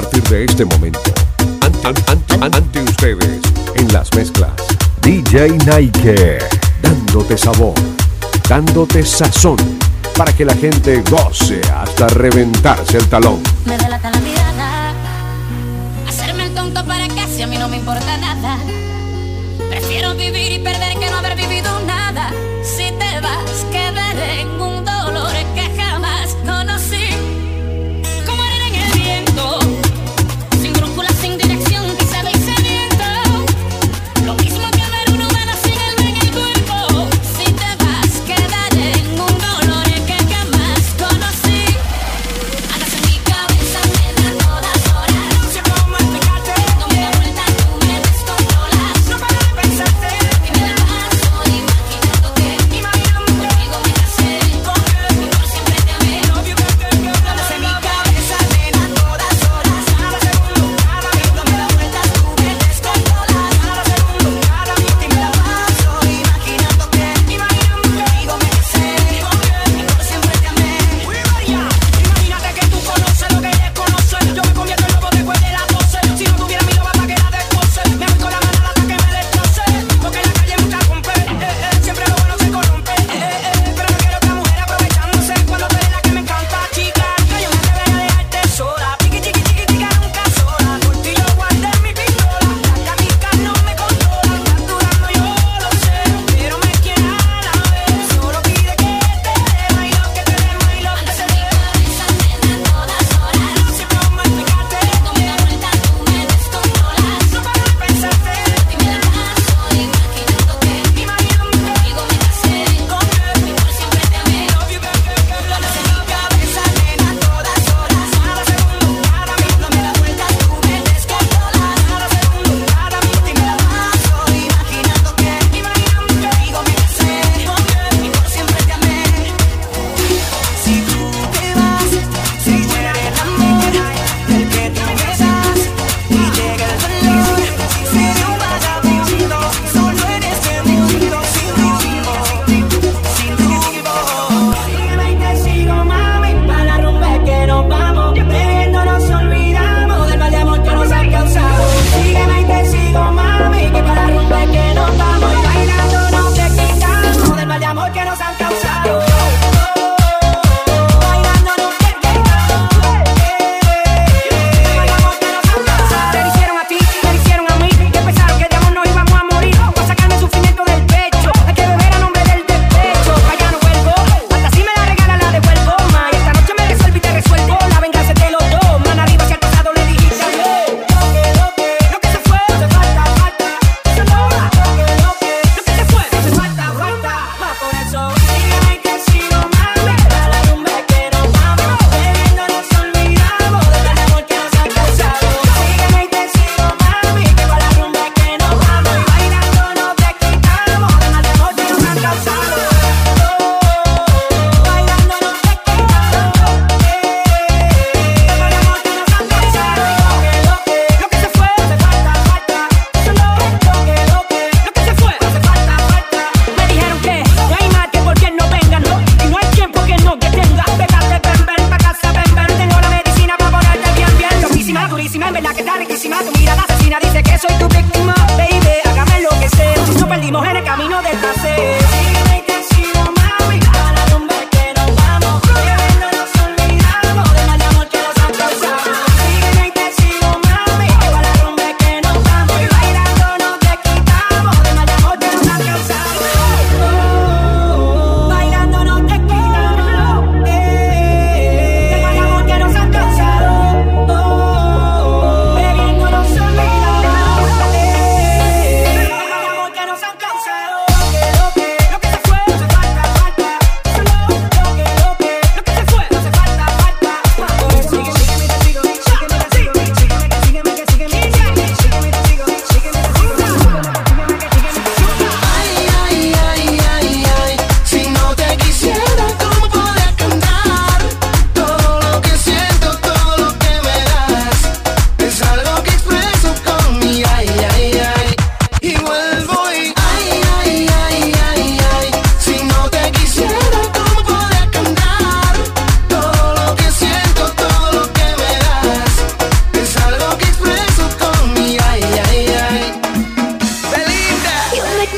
partir de este momento. Ante, ante, ante ustedes, en las mezclas, DJ Nike, dándote sabor, dándote sazón, para que la gente goce hasta reventarse el talón. Me delata la mirada, hacerme el tonto para que si a mí no me importa nada. Prefiero vivir y perder que no haber vivido nada. Si te vas, quedaré en un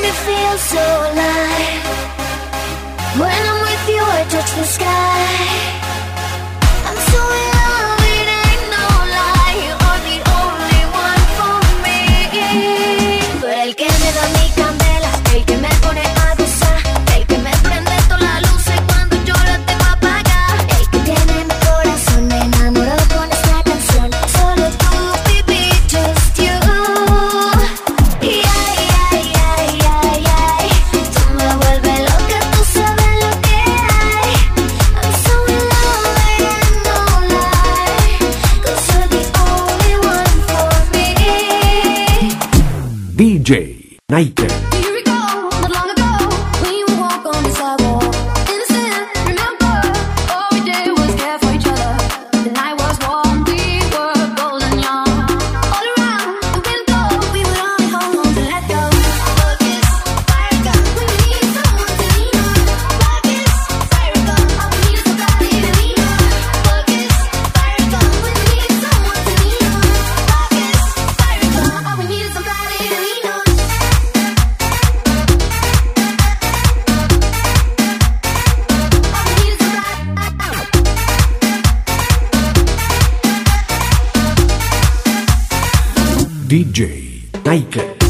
me feel so alive. When I'm with you, I touch the sky. Nike. DJ Nike.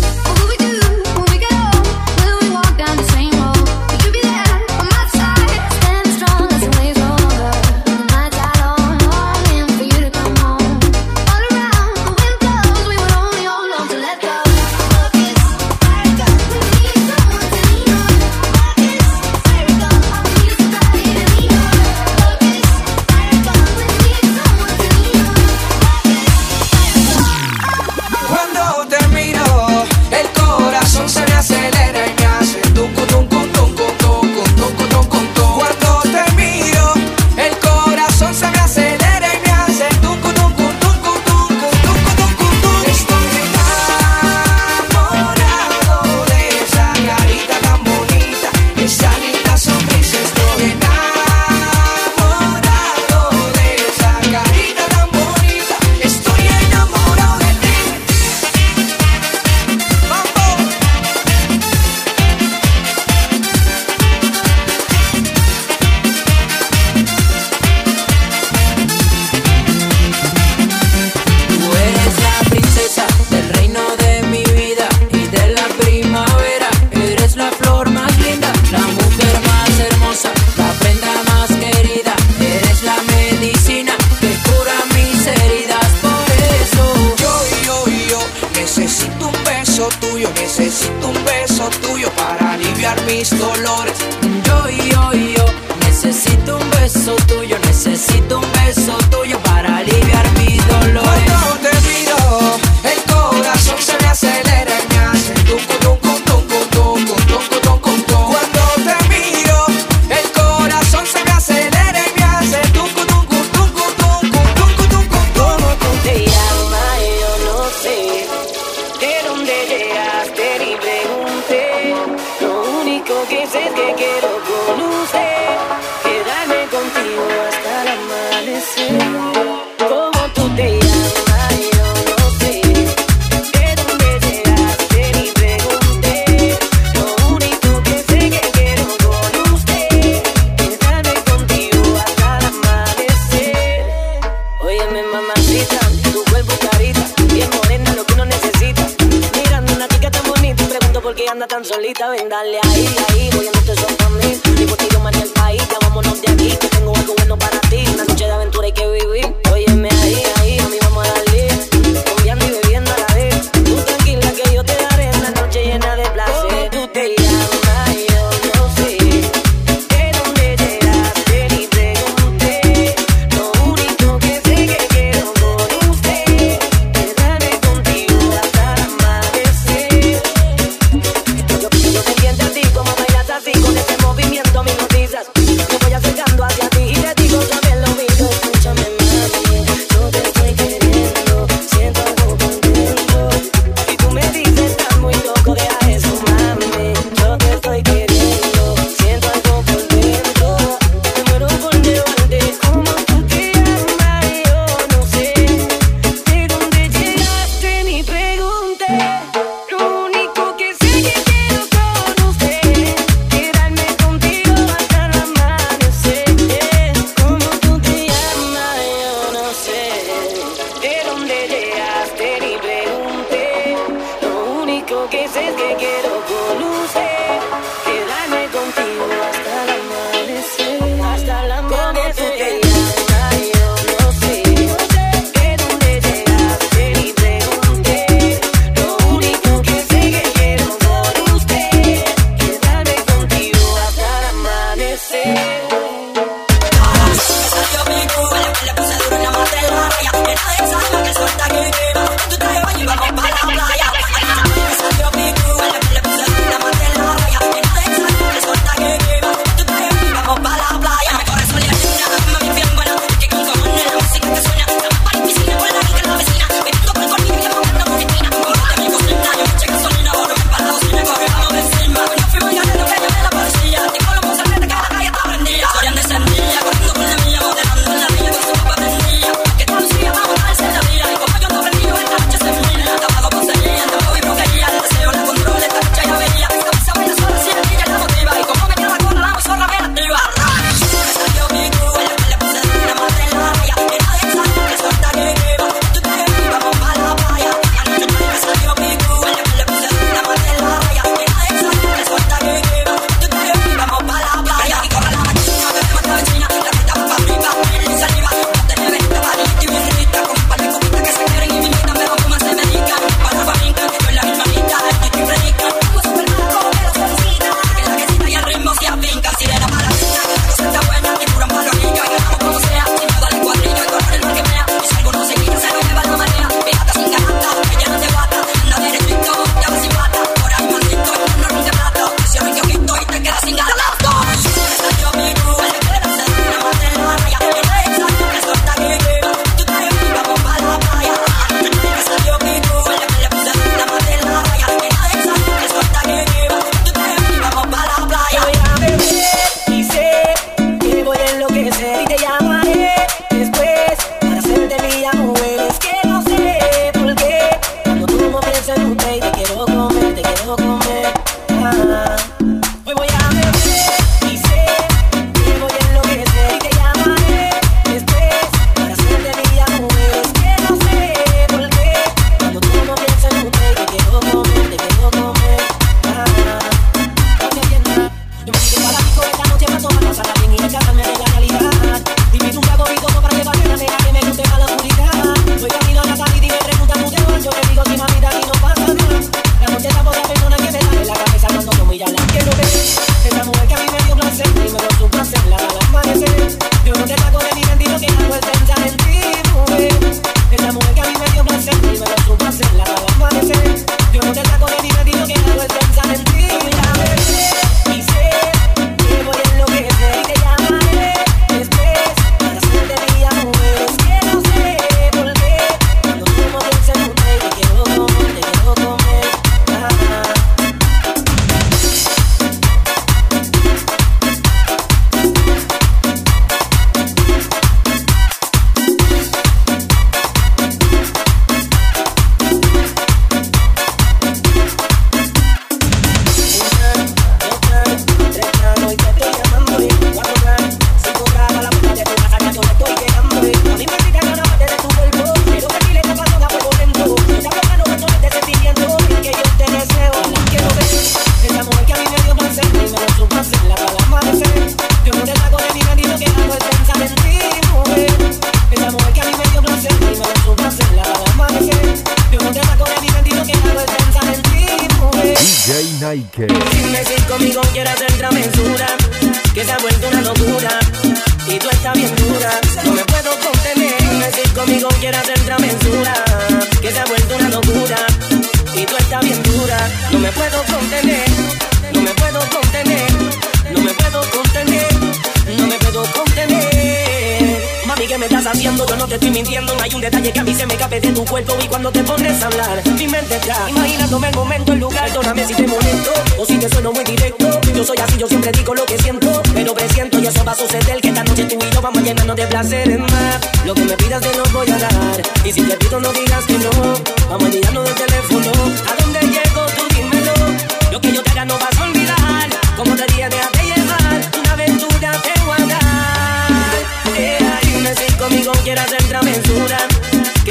Dale ahí,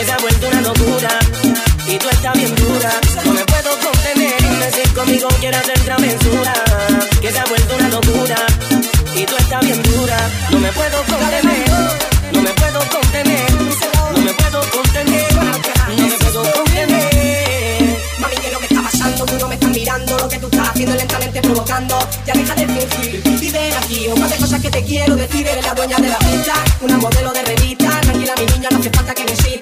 Que se ha vuelto una locura. Y tú estás bien dura. No me puedo contener. Dime si conmigo quieras hacer travesura. Que se ha vuelto una locura. Y tú estás bien dura. No me puedo contener. No me puedo contener. No me puedo contener. No me puedo contener. Mami, ¿qué es lo que está pasando? Tú no me estás mirando Lo que tú estás haciendo lentamente provocando Ya deja de fingir y ven aquí par de cosas que te quiero decir Eres la dueña de la pista Una modelo de revista Tranquila mi niña, no hace falta que me insista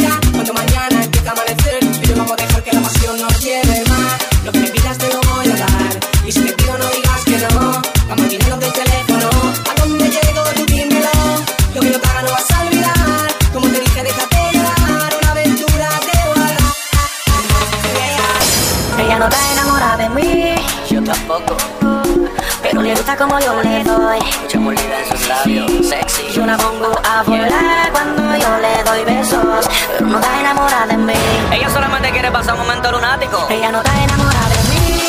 como yo le doy. Mucha molida en sus labios. Sexy. Yo la pongo a volar cuando yo le doy besos, pero no está enamorada de mí. Ella solamente quiere pasar un momento lunático. Ella no está enamorada de mí,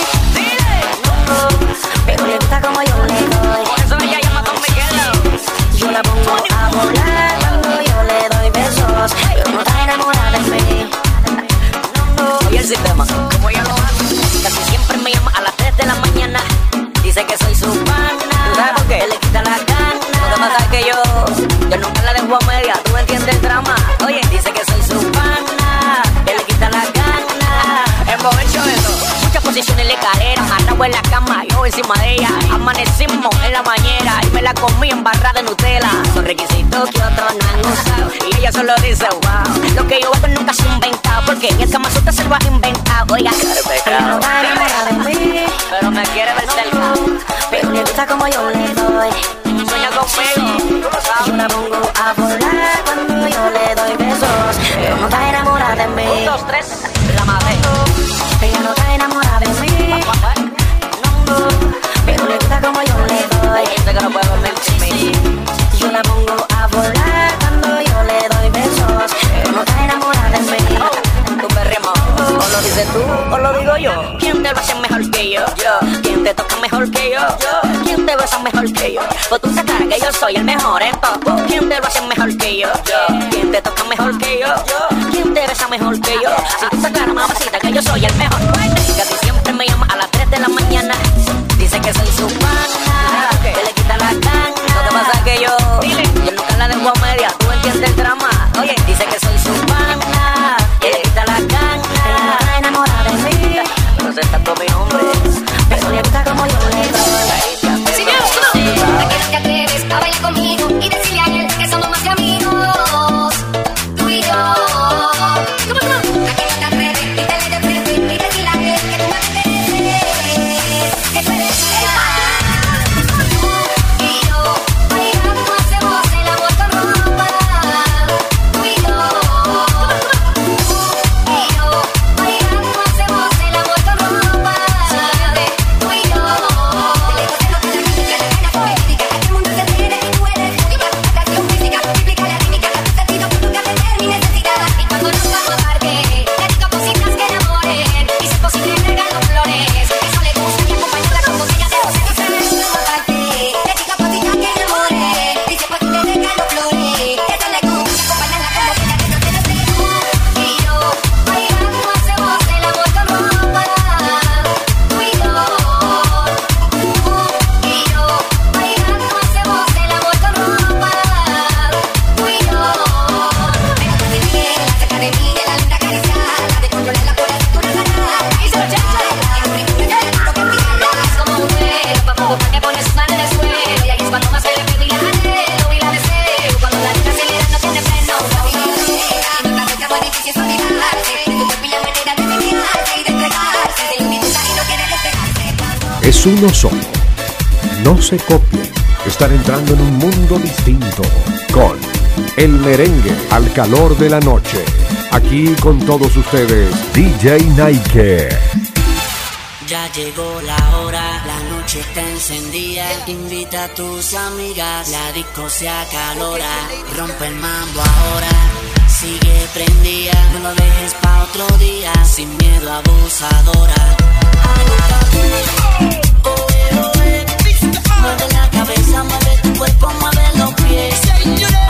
no, pero le gusta como yo le doy. Por eso ella llama con Miguel. Yo la pongo a volar cuando yo le doy besos, pero no está enamorada de mí. Oye el sistema, como ella lo hace. Casi siempre me llama a las 3 de la mañana. Dice que soy su que yo, yo nunca la dejo a media. ¿Tú entiendes el drama? Oye, dice que soy su pana. Que le quita la gana. Emborracho eso. Muchas posiciones la escalera. Amarrado en la cama, yo encima de ella. Amanecimos en la bañera. Y me la comí en barra de Nutella. Son requisitos que otros no han usado. Y ella solo dice, wow. Lo que yo hago nunca se inventado. Porque en el Sutra se lo ha inventado. Oiga, no enamorada de mí, pero me quiere ver cerca. pero le gusta como yo le doy. Sueña conmigo, tú lo Yo la pongo a volar cuando yo le doy besos, pero no está enamorada de mí. Un, dos, tres, la madre. Ella no está enamorada de mí, no, pero le gusta como yo le doy. Dice que no puede dormir sin mí. Yo la pongo a volar cuando yo le doy besos, pero no está enamorada de mí. Tu perremo, o lo dices tú o lo digo yo. ¿Quién te lo hace mejor que yo? Yo. ¿Quién te toca mejor que yo? Yo. ¿Quién te besa mejor? Pues tú sabes que yo soy el mejor en todo. ¿Quién te lo hace mejor que yo? Yo. ¿Quién te toca mejor que yo? Yo. ¿Quién te besa mejor que yo? Si tú sabes mamacita que yo soy el mejor. uno solo. No se copien. Están entrando en un mundo distinto con el merengue al calor de la noche. Aquí con todos ustedes, DJ Nike. Ya llegó la hora, la noche está encendida. Invita a tus amigas, la disco se acalora. Rompe el mambo ahora, sigue prendida. No lo dejes pa' otro día, sin miedo abusadora. cuerpo mueve los pies. Señores.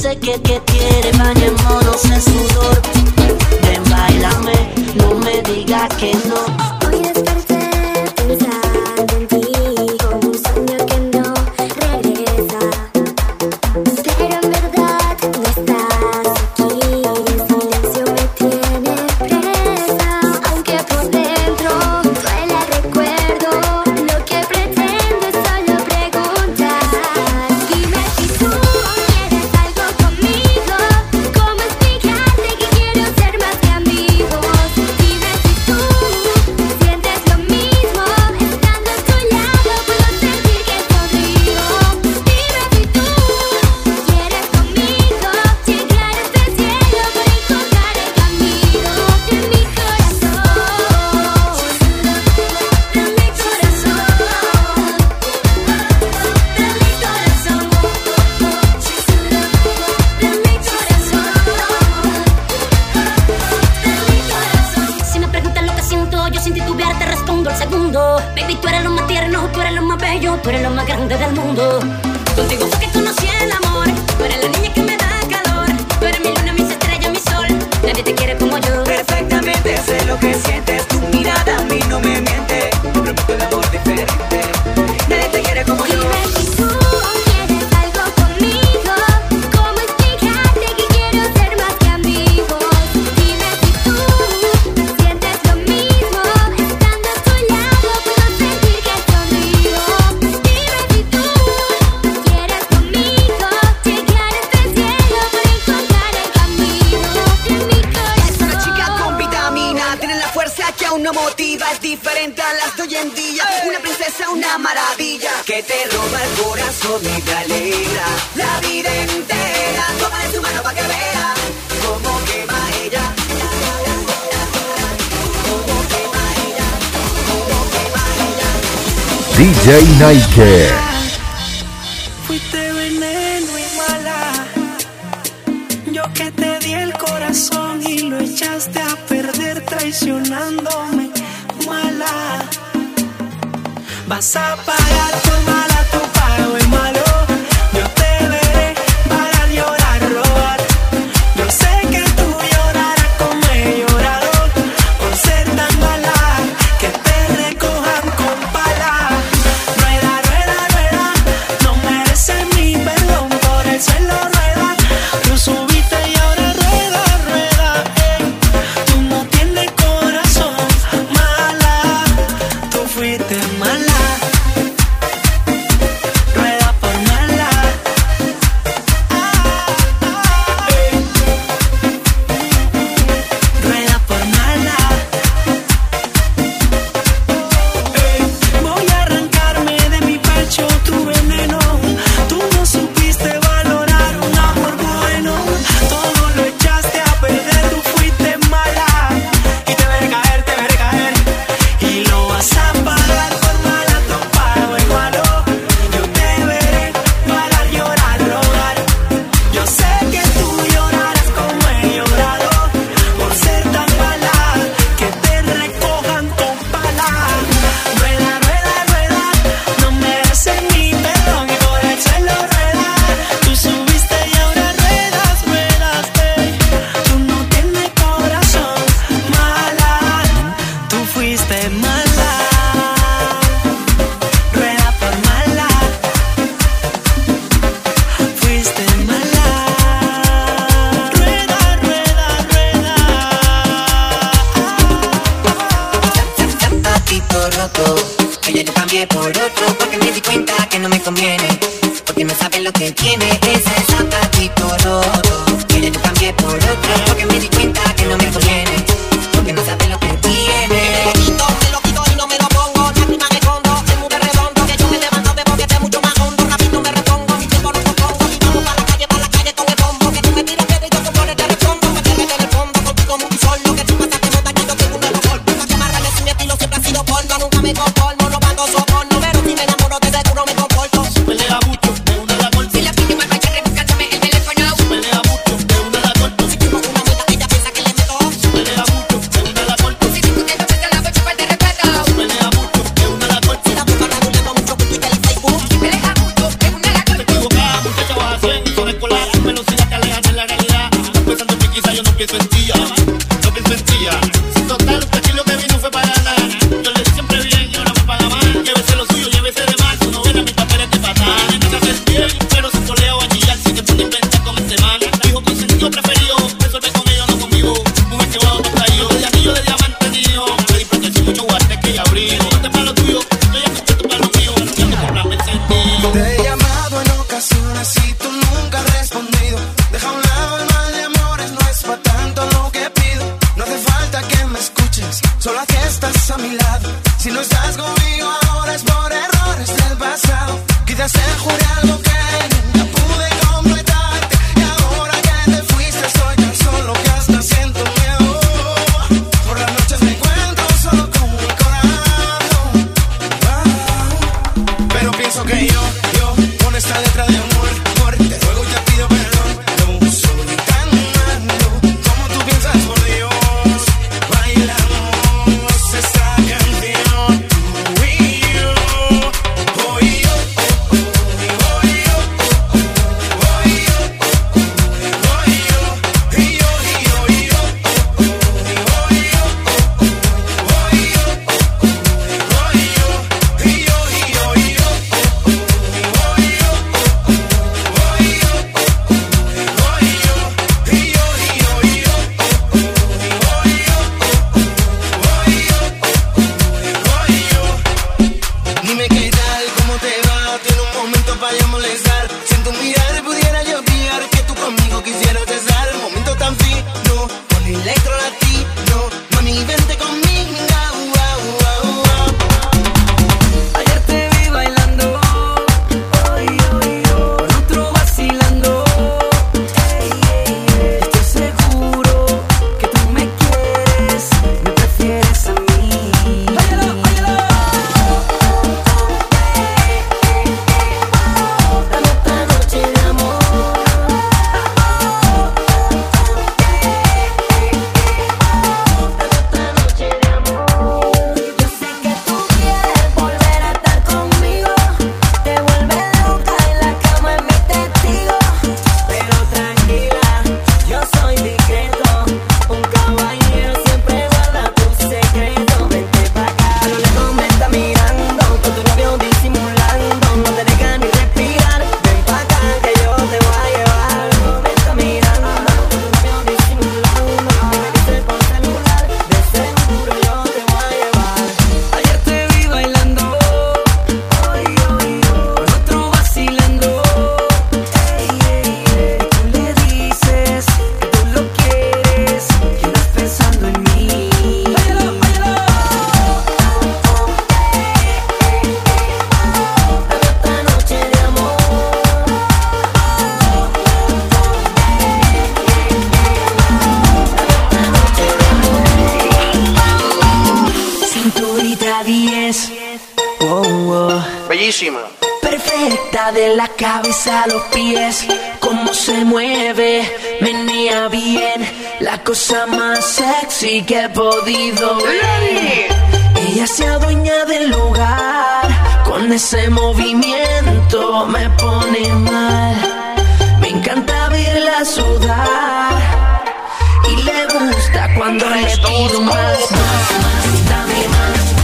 sé que que quiere, bañémonos en sudor. Ven, bailame, no me digas que no. mundo. Baby, tú eres lo más tierno, tú eres lo más bello, tú eres lo más grande del mundo. Contigo fue que conocí el amor, tú eres la niña que me da calor, tú eres mi luna, mis estrellas, mi sol. Nadie te quiere como yo. Perfectamente sé lo que sientes, tu mirada a mí no me DJ Nike. Fuiste veneno y mala. Yo que te di el corazón y lo echaste a perder traicionándome. Mala. Vas a pagar tu mala, tu pago es malo. ese movimiento me pone mal. Me encanta verla sudar y le gusta cuando respiro más, más, más, dame más.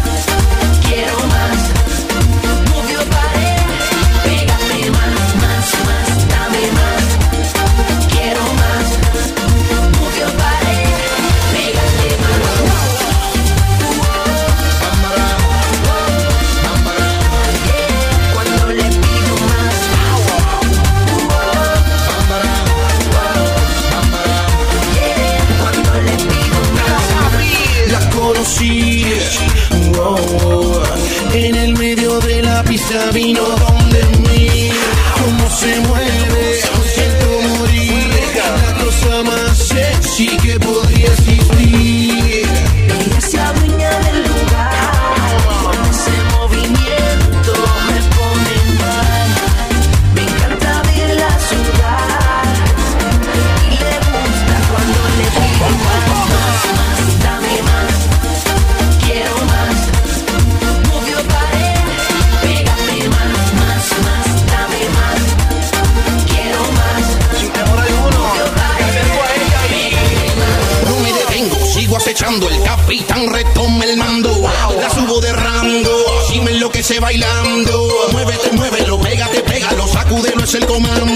Se bailando. Muévete, muévelo, pégate, pégalo, sacúdelo, es el comando.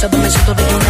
Cada me siento de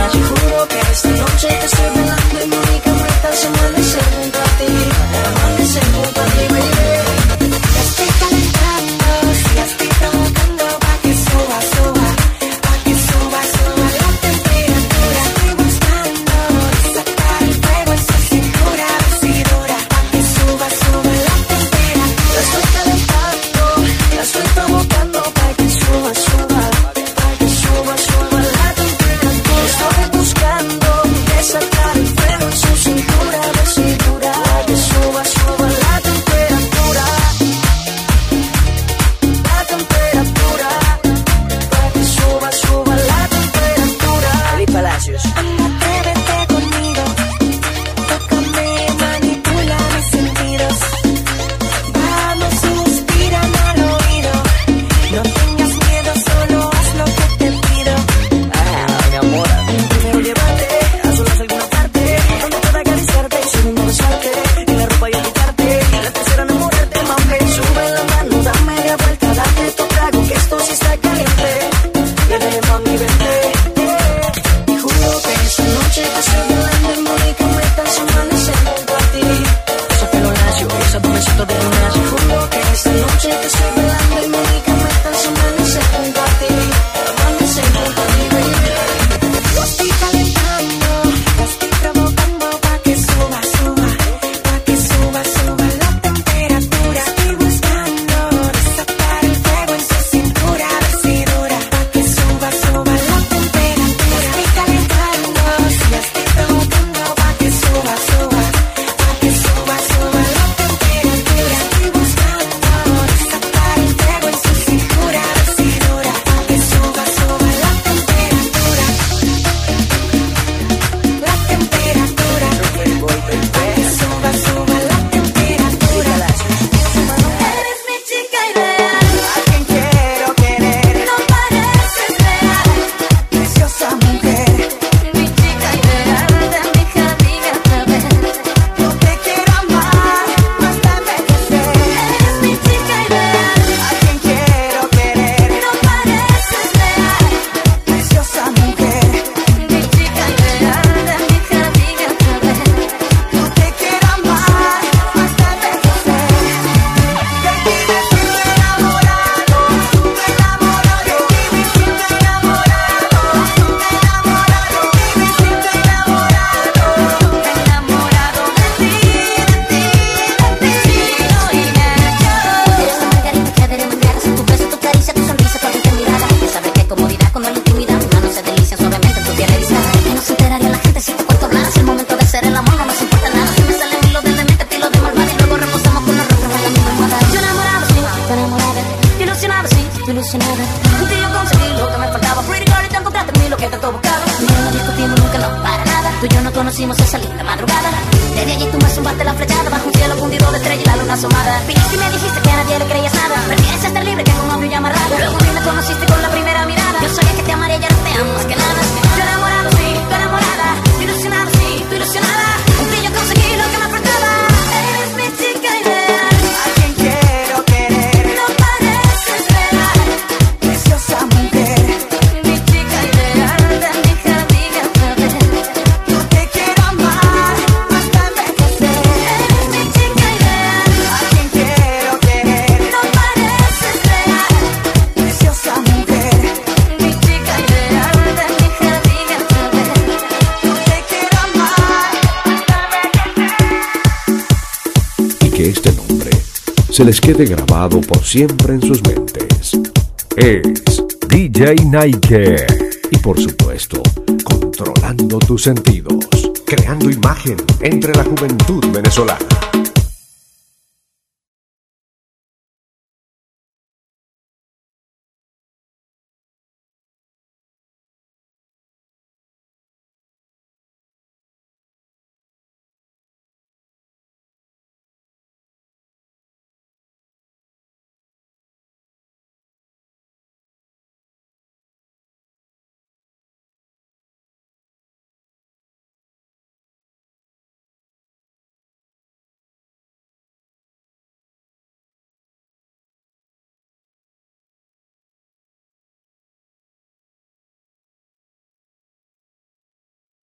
se les quede grabado por siempre en sus mentes. Es DJ Nike. Y por supuesto, controlando tus sentidos, creando imagen entre la juventud venezolana.